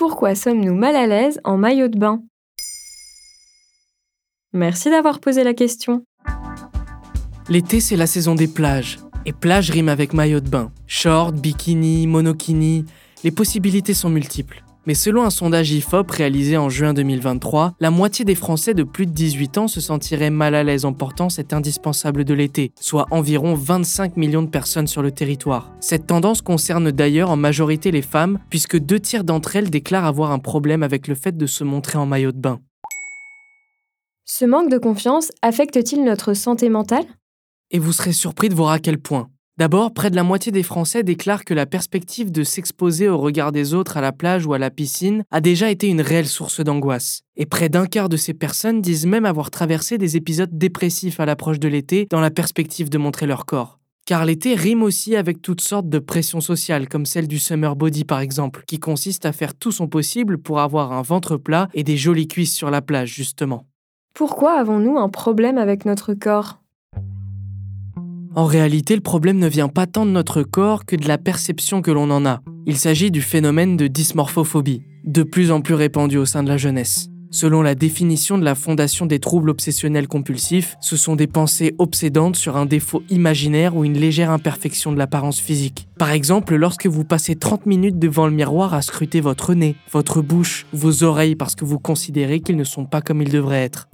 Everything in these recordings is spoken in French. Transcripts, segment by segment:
Pourquoi sommes-nous mal à l'aise en maillot de bain? Merci d'avoir posé la question. L'été, c'est la saison des plages. Et plage rime avec maillot de bain. Short, bikini, monokini, les possibilités sont multiples. Mais selon un sondage IFOP réalisé en juin 2023, la moitié des Français de plus de 18 ans se sentiraient mal à l'aise en portant cet indispensable de l'été, soit environ 25 millions de personnes sur le territoire. Cette tendance concerne d'ailleurs en majorité les femmes, puisque deux tiers d'entre elles déclarent avoir un problème avec le fait de se montrer en maillot de bain. Ce manque de confiance affecte-t-il notre santé mentale? Et vous serez surpris de voir à quel point. D'abord, près de la moitié des Français déclarent que la perspective de s'exposer au regard des autres à la plage ou à la piscine a déjà été une réelle source d'angoisse. Et près d'un quart de ces personnes disent même avoir traversé des épisodes dépressifs à l'approche de l'été dans la perspective de montrer leur corps. Car l'été rime aussi avec toutes sortes de pressions sociales, comme celle du summer body par exemple, qui consiste à faire tout son possible pour avoir un ventre plat et des jolies cuisses sur la plage, justement. Pourquoi avons-nous un problème avec notre corps? En réalité, le problème ne vient pas tant de notre corps que de la perception que l'on en a. Il s'agit du phénomène de dysmorphophobie, de plus en plus répandu au sein de la jeunesse. Selon la définition de la Fondation des troubles obsessionnels compulsifs, ce sont des pensées obsédantes sur un défaut imaginaire ou une légère imperfection de l'apparence physique. Par exemple, lorsque vous passez 30 minutes devant le miroir à scruter votre nez, votre bouche, vos oreilles parce que vous considérez qu'ils ne sont pas comme ils devraient être.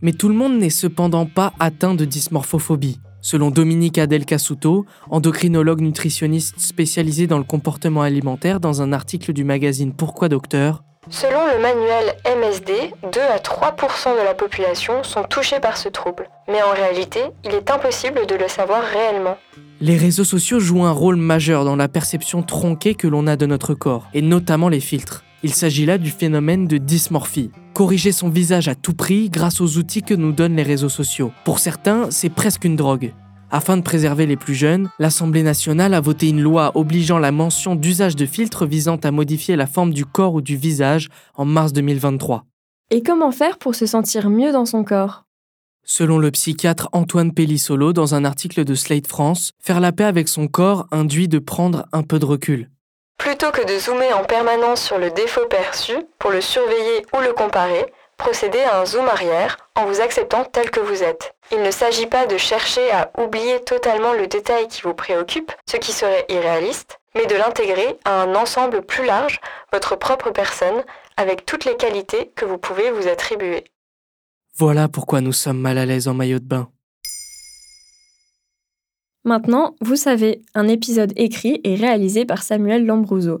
Mais tout le monde n'est cependant pas atteint de dysmorphophobie. Selon Dominique Adel Casuto, endocrinologue nutritionniste spécialisé dans le comportement alimentaire dans un article du magazine Pourquoi Docteur, Selon le manuel MSD, 2 à 3 de la population sont touchés par ce trouble. Mais en réalité, il est impossible de le savoir réellement. Les réseaux sociaux jouent un rôle majeur dans la perception tronquée que l'on a de notre corps, et notamment les filtres. Il s'agit là du phénomène de dysmorphie. Corriger son visage à tout prix grâce aux outils que nous donnent les réseaux sociaux. Pour certains, c'est presque une drogue. Afin de préserver les plus jeunes, l'Assemblée nationale a voté une loi obligeant la mention d'usage de filtres visant à modifier la forme du corps ou du visage en mars 2023. Et comment faire pour se sentir mieux dans son corps? Selon le psychiatre Antoine Pellissolo dans un article de Slate France, faire la paix avec son corps induit de prendre un peu de recul. Plutôt que de zoomer en permanence sur le défaut perçu pour le surveiller ou le comparer, procédez à un zoom arrière en vous acceptant tel que vous êtes. Il ne s'agit pas de chercher à oublier totalement le détail qui vous préoccupe, ce qui serait irréaliste, mais de l'intégrer à un ensemble plus large, votre propre personne, avec toutes les qualités que vous pouvez vous attribuer. Voilà pourquoi nous sommes mal à l'aise en maillot de bain. Maintenant, vous savez, un épisode écrit et réalisé par Samuel Lambrouzo.